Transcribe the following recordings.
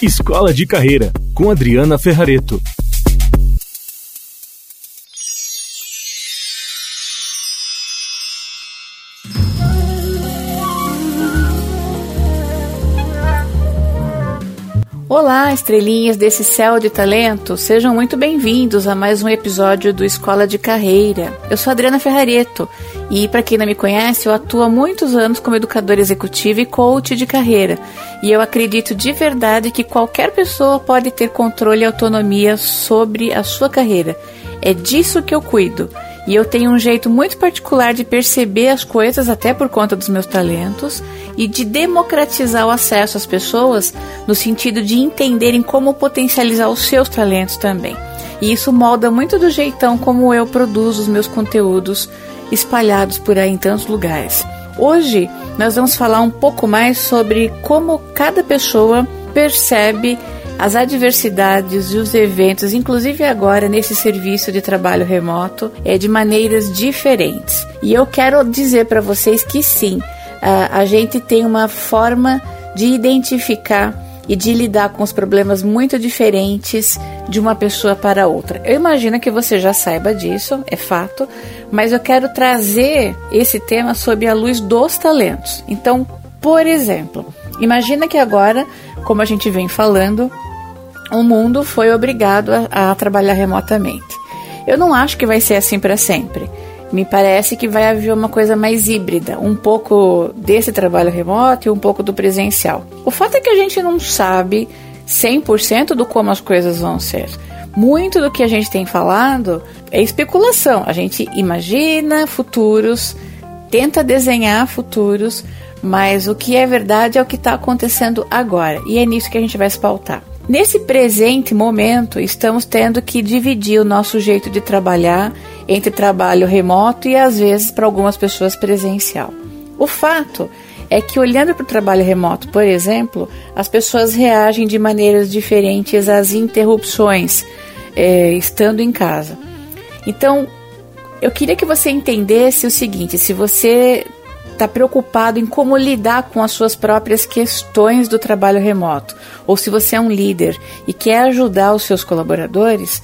Escola de Carreira, com Adriana Ferrareto. Olá, estrelinhas desse céu de talento, sejam muito bem-vindos a mais um episódio do Escola de Carreira. Eu sou Adriana Ferrareto e, para quem não me conhece, eu atuo há muitos anos como educadora executiva e coach de carreira. E eu acredito de verdade que qualquer pessoa pode ter controle e autonomia sobre a sua carreira. É disso que eu cuido. E eu tenho um jeito muito particular de perceber as coisas, até por conta dos meus talentos, e de democratizar o acesso às pessoas no sentido de entenderem como potencializar os seus talentos também. E isso molda muito do jeitão como eu produzo os meus conteúdos espalhados por aí em tantos lugares. Hoje nós vamos falar um pouco mais sobre como cada pessoa percebe as adversidades e os eventos, inclusive agora nesse serviço de trabalho remoto, é de maneiras diferentes. E eu quero dizer para vocês que sim, a, a gente tem uma forma de identificar e de lidar com os problemas muito diferentes de uma pessoa para outra. Eu imagino que você já saiba disso, é fato, mas eu quero trazer esse tema sob a luz dos talentos. Então, por exemplo, imagina que agora, como a gente vem falando, o mundo foi obrigado a, a trabalhar remotamente. Eu não acho que vai ser assim para sempre. Me parece que vai haver uma coisa mais híbrida, um pouco desse trabalho remoto e um pouco do presencial. O fato é que a gente não sabe 100% do como as coisas vão ser. Muito do que a gente tem falado é especulação. A gente imagina futuros, tenta desenhar futuros, mas o que é verdade é o que está acontecendo agora. E é nisso que a gente vai se pautar. Nesse presente momento, estamos tendo que dividir o nosso jeito de trabalhar entre trabalho remoto e às vezes para algumas pessoas presencial. O fato é que olhando para o trabalho remoto, por exemplo, as pessoas reagem de maneiras diferentes às interrupções é, estando em casa. Então, eu queria que você entendesse o seguinte: se você está preocupado em como lidar com as suas próprias questões do trabalho remoto, ou se você é um líder e quer ajudar os seus colaboradores,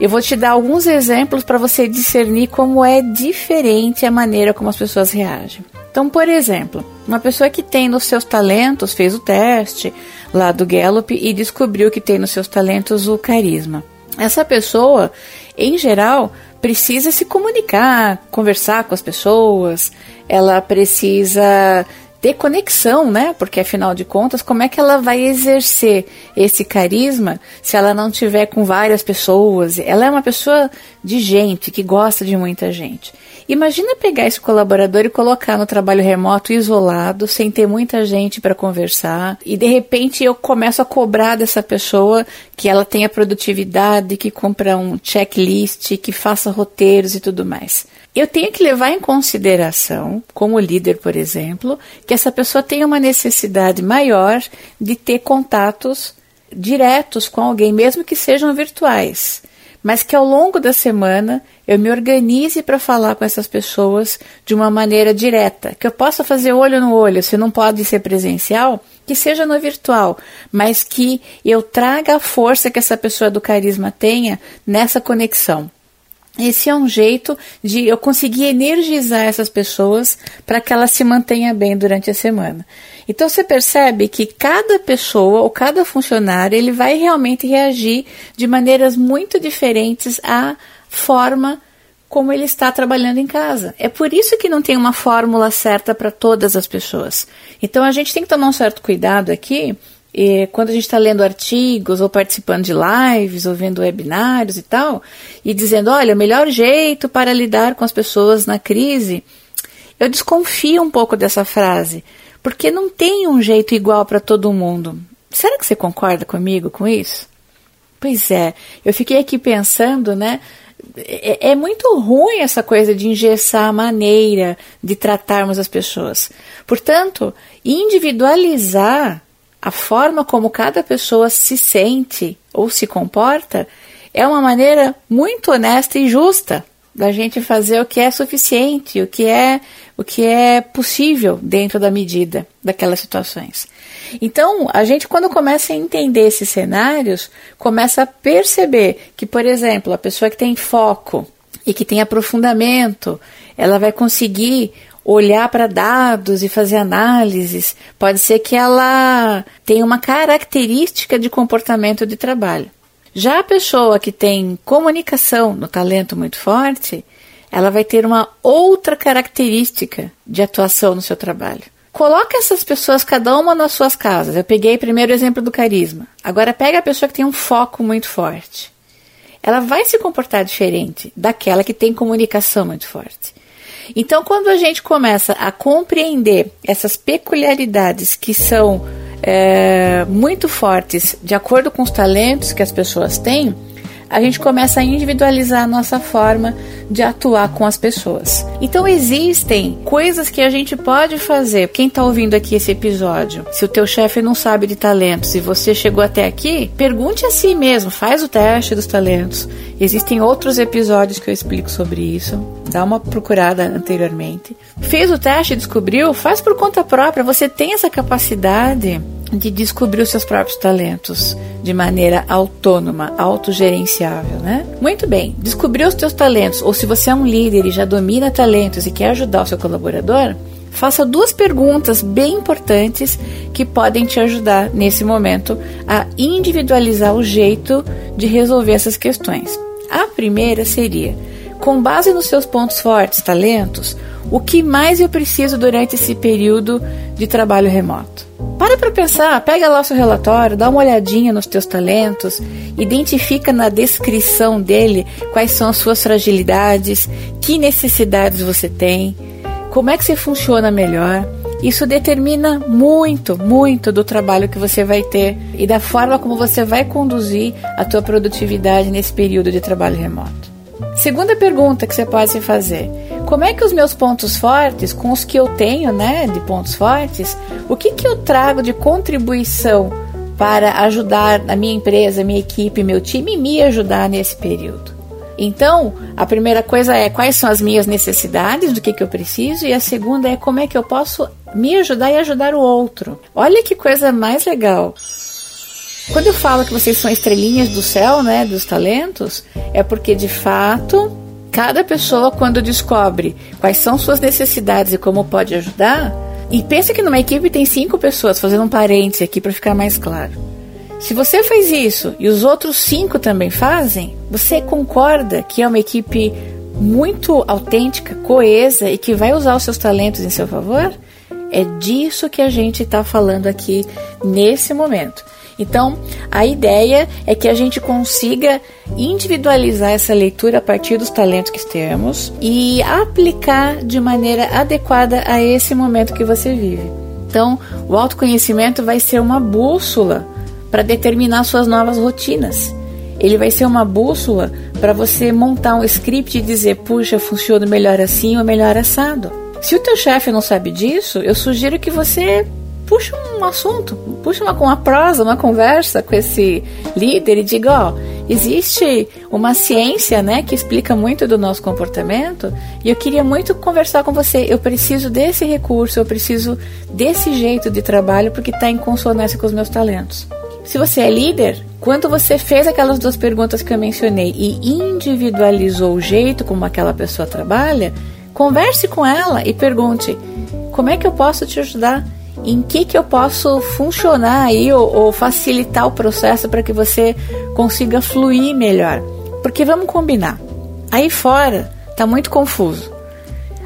eu vou te dar alguns exemplos para você discernir como é diferente a maneira como as pessoas reagem. Então, por exemplo, uma pessoa que tem nos seus talentos, fez o teste lá do Gallup e descobriu que tem nos seus talentos o carisma. Essa pessoa, em geral, precisa se comunicar, conversar com as pessoas, ela precisa ter conexão, né? Porque afinal de contas, como é que ela vai exercer esse carisma se ela não tiver com várias pessoas? Ela é uma pessoa de gente, que gosta de muita gente. Imagina pegar esse colaborador e colocar no trabalho remoto isolado, sem ter muita gente para conversar, e de repente eu começo a cobrar dessa pessoa que ela tenha produtividade, que cumpra um checklist, que faça roteiros e tudo mais. Eu tenho que levar em consideração, como líder, por exemplo, que essa pessoa tem uma necessidade maior de ter contatos diretos com alguém, mesmo que sejam virtuais mas que ao longo da semana eu me organize para falar com essas pessoas de uma maneira direta, que eu possa fazer olho no olho, se não pode ser presencial, que seja no virtual, mas que eu traga a força que essa pessoa do carisma tenha nessa conexão. Esse é um jeito de eu conseguir energizar essas pessoas para que elas se mantenham bem durante a semana. Então você percebe que cada pessoa ou cada funcionário ele vai realmente reagir de maneiras muito diferentes à forma como ele está trabalhando em casa. É por isso que não tem uma fórmula certa para todas as pessoas. Então a gente tem que tomar um certo cuidado aqui quando a gente está lendo artigos ou participando de lives ou vendo webinários e tal, e dizendo, olha, o melhor jeito para lidar com as pessoas na crise, eu desconfio um pouco dessa frase, porque não tem um jeito igual para todo mundo. Será que você concorda comigo com isso? Pois é, eu fiquei aqui pensando, né? É, é muito ruim essa coisa de engessar a maneira de tratarmos as pessoas. Portanto, individualizar a forma como cada pessoa se sente ou se comporta é uma maneira muito honesta e justa da gente fazer o que é suficiente, o que é o que é possível dentro da medida daquelas situações. Então, a gente quando começa a entender esses cenários, começa a perceber que, por exemplo, a pessoa que tem foco e que tem aprofundamento, ela vai conseguir olhar para dados e fazer análises. Pode ser que ela tenha uma característica de comportamento de trabalho. Já a pessoa que tem comunicação no talento muito forte, ela vai ter uma outra característica de atuação no seu trabalho. Coloca essas pessoas, cada uma nas suas casas. Eu peguei primeiro o exemplo do carisma. Agora pega a pessoa que tem um foco muito forte. Ela vai se comportar diferente daquela que tem comunicação muito forte. Então, quando a gente começa a compreender essas peculiaridades que são é, muito fortes de acordo com os talentos que as pessoas têm, a gente começa a individualizar a nossa forma de atuar com as pessoas. Então existem coisas que a gente pode fazer. Quem está ouvindo aqui esse episódio, se o teu chefe não sabe de talentos e você chegou até aqui, pergunte a si mesmo, faz o teste dos talentos. Existem outros episódios que eu explico sobre isso. Dá uma procurada anteriormente. Fez o teste descobriu, faz por conta própria. Você tem essa capacidade de descobrir os seus próprios talentos de maneira autônoma, autogerenciável, né? Muito bem, descobriu os teus talentos, ou se você é um líder e já domina talentos e quer ajudar o seu colaborador, faça duas perguntas bem importantes que podem te ajudar nesse momento a individualizar o jeito de resolver essas questões. A primeira seria: com base nos seus pontos fortes, talentos, o que mais eu preciso durante esse período de trabalho remoto? Para para pensar, pega lá o seu relatório, dá uma olhadinha nos teus talentos, identifica na descrição dele quais são as suas fragilidades, que necessidades você tem, como é que você funciona melhor. Isso determina muito, muito do trabalho que você vai ter e da forma como você vai conduzir a tua produtividade nesse período de trabalho remoto. Segunda pergunta que você pode se fazer: como é que os meus pontos fortes, com os que eu tenho, né, de pontos fortes, o que que eu trago de contribuição para ajudar a minha empresa, minha equipe, meu time me ajudar nesse período? Então, a primeira coisa é quais são as minhas necessidades, do que, que eu preciso, e a segunda é como é que eu posso me ajudar e ajudar o outro. Olha que coisa mais legal. Quando eu falo que vocês são estrelinhas do céu, né, dos talentos, é porque de fato cada pessoa quando descobre quais são suas necessidades e como pode ajudar, e pensa que numa equipe tem cinco pessoas, fazendo um parêntese aqui para ficar mais claro. Se você faz isso e os outros cinco também fazem, você concorda que é uma equipe muito autêntica, coesa e que vai usar os seus talentos em seu favor? É disso que a gente está falando aqui nesse momento. Então, a ideia é que a gente consiga individualizar essa leitura a partir dos talentos que temos e aplicar de maneira adequada a esse momento que você vive. Então, o autoconhecimento vai ser uma bússola para determinar suas novas rotinas. Ele vai ser uma bússola para você montar um script e dizer, puxa, funciona melhor assim ou melhor assado. Se o teu chefe não sabe disso, eu sugiro que você puxa um assunto, puxa uma, uma prosa, uma conversa com esse líder e diga, ó, existe uma ciência, né, que explica muito do nosso comportamento e eu queria muito conversar com você. Eu preciso desse recurso, eu preciso desse jeito de trabalho porque está em consonância com os meus talentos. Se você é líder, quando você fez aquelas duas perguntas que eu mencionei e individualizou o jeito como aquela pessoa trabalha, converse com ela e pergunte: como é que eu posso te ajudar? Em que, que eu posso funcionar aí ou, ou facilitar o processo para que você consiga fluir melhor. Porque vamos combinar, aí fora está muito confuso.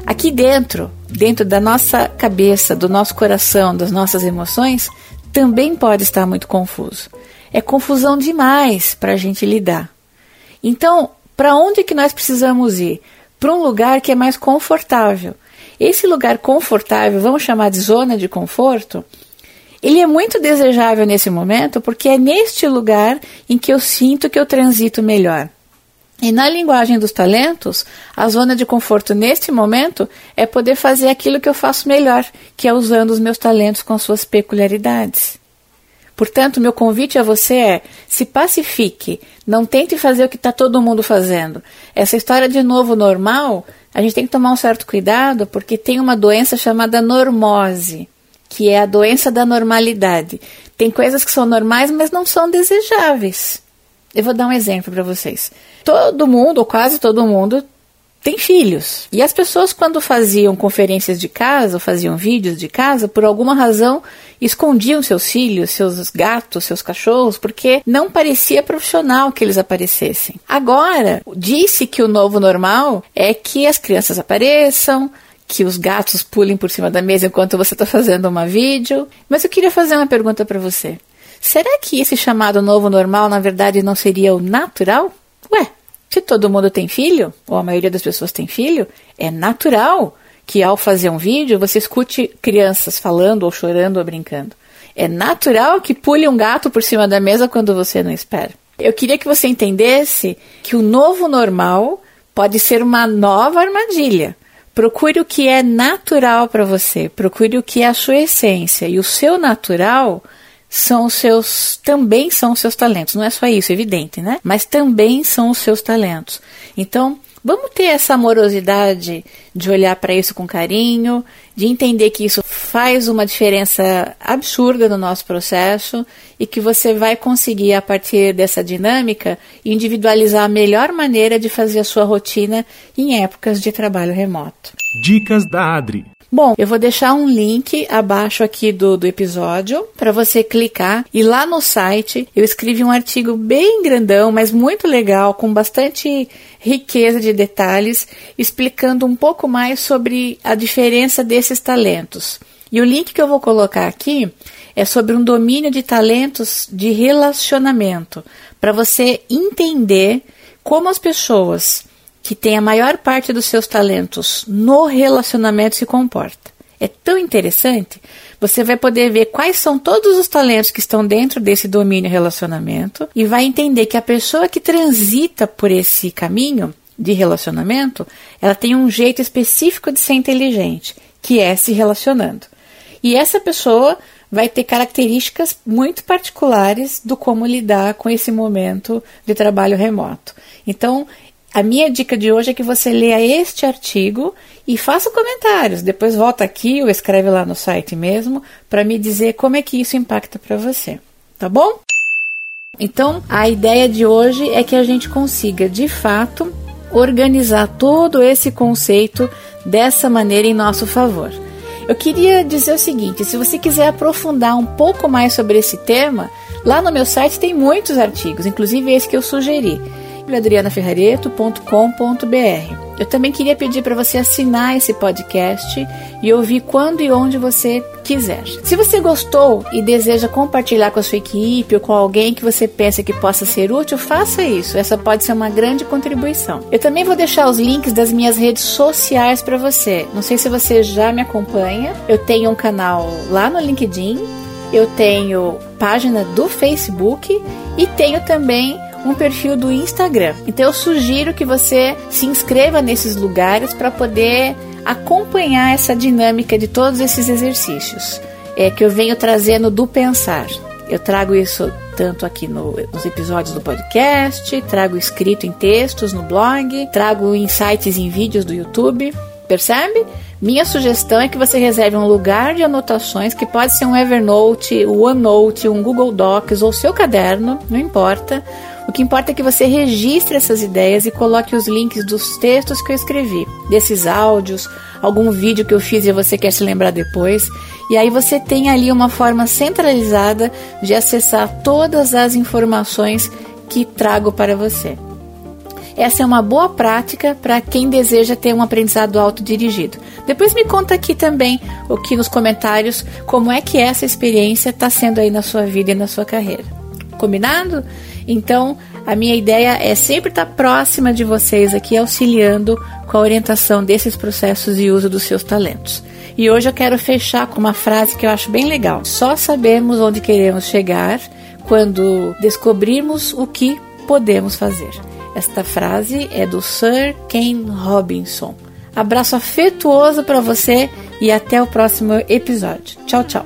Aqui dentro, dentro da nossa cabeça, do nosso coração, das nossas emoções, também pode estar muito confuso. É confusão demais para a gente lidar. Então, para onde que nós precisamos ir? Para um lugar que é mais confortável, esse lugar confortável, vamos chamar de zona de conforto, ele é muito desejável nesse momento porque é neste lugar em que eu sinto que eu transito melhor. E na linguagem dos talentos, a zona de conforto neste momento é poder fazer aquilo que eu faço melhor, que é usando os meus talentos com suas peculiaridades. Portanto, meu convite a você é: se pacifique, não tente fazer o que está todo mundo fazendo. Essa história de novo normal, a gente tem que tomar um certo cuidado porque tem uma doença chamada normose, que é a doença da normalidade. Tem coisas que são normais, mas não são desejáveis. Eu vou dar um exemplo para vocês. Todo mundo, ou quase todo mundo, tem filhos. E as pessoas, quando faziam conferências de casa, faziam vídeos de casa, por alguma razão escondiam seus filhos, seus gatos, seus cachorros, porque não parecia profissional que eles aparecessem. Agora, disse que o novo normal é que as crianças apareçam, que os gatos pulem por cima da mesa enquanto você está fazendo uma vídeo. Mas eu queria fazer uma pergunta para você. Será que esse chamado novo normal, na verdade, não seria o natural? Ué, se todo mundo tem filho, ou a maioria das pessoas tem filho, é natural que ao fazer um vídeo você escute crianças falando ou chorando ou brincando. É natural que pule um gato por cima da mesa quando você não espera. Eu queria que você entendesse que o novo normal pode ser uma nova armadilha. Procure o que é natural para você, procure o que é a sua essência. E o seu natural são os seus, também são os seus talentos. Não é só isso, é evidente, né? Mas também são os seus talentos. Então, vamos ter essa amorosidade de olhar para isso com carinho, de entender que isso faz uma diferença absurda no nosso processo e que você vai conseguir, a partir dessa dinâmica, individualizar a melhor maneira de fazer a sua rotina em épocas de trabalho remoto. Dicas da Adri. Bom, eu vou deixar um link abaixo aqui do, do episódio para você clicar e lá no site eu escrevi um artigo bem grandão, mas muito legal, com bastante riqueza de detalhes, explicando um pouco mais sobre a diferença desses talentos. E o link que eu vou colocar aqui é sobre um domínio de talentos de relacionamento, para você entender como as pessoas que tem a maior parte dos seus talentos no relacionamento se comporta. É tão interessante. Você vai poder ver quais são todos os talentos que estão dentro desse domínio relacionamento e vai entender que a pessoa que transita por esse caminho de relacionamento, ela tem um jeito específico de ser inteligente, que é se relacionando. E essa pessoa vai ter características muito particulares do como lidar com esse momento de trabalho remoto. Então, a minha dica de hoje é que você leia este artigo e faça comentários. Depois volta aqui ou escreve lá no site mesmo para me dizer como é que isso impacta para você. Tá bom? Então, a ideia de hoje é que a gente consiga, de fato, organizar todo esse conceito dessa maneira em nosso favor. Eu queria dizer o seguinte: se você quiser aprofundar um pouco mais sobre esse tema, lá no meu site tem muitos artigos, inclusive esse que eu sugeri adrianaferrareto.com.br. Eu também queria pedir para você assinar esse podcast e ouvir quando e onde você quiser. Se você gostou e deseja compartilhar com a sua equipe ou com alguém que você pensa que possa ser útil, faça isso. Essa pode ser uma grande contribuição. Eu também vou deixar os links das minhas redes sociais para você. Não sei se você já me acompanha. Eu tenho um canal lá no LinkedIn, eu tenho página do Facebook e tenho também um perfil do Instagram. Então eu sugiro que você se inscreva nesses lugares para poder acompanhar essa dinâmica de todos esses exercícios é, que eu venho trazendo do pensar. Eu trago isso tanto aqui no, nos episódios do podcast, trago escrito em textos no blog, trago insights em vídeos do YouTube, percebe? Minha sugestão é que você reserve um lugar de anotações que pode ser um Evernote, um OneNote, um Google Docs ou seu caderno, não importa o que importa é que você registre essas ideias e coloque os links dos textos que eu escrevi, desses áudios, algum vídeo que eu fiz e você quer se lembrar depois. E aí você tem ali uma forma centralizada de acessar todas as informações que trago para você. Essa é uma boa prática para quem deseja ter um aprendizado autodirigido. Depois me conta aqui também, aqui nos comentários, como é que essa experiência está sendo aí na sua vida e na sua carreira. Combinado? Então, a minha ideia é sempre estar próxima de vocês aqui, auxiliando com a orientação desses processos e uso dos seus talentos. E hoje eu quero fechar com uma frase que eu acho bem legal. Só sabemos onde queremos chegar quando descobrirmos o que podemos fazer. Esta frase é do Sir Ken Robinson. Abraço afetuoso para você e até o próximo episódio. Tchau, tchau.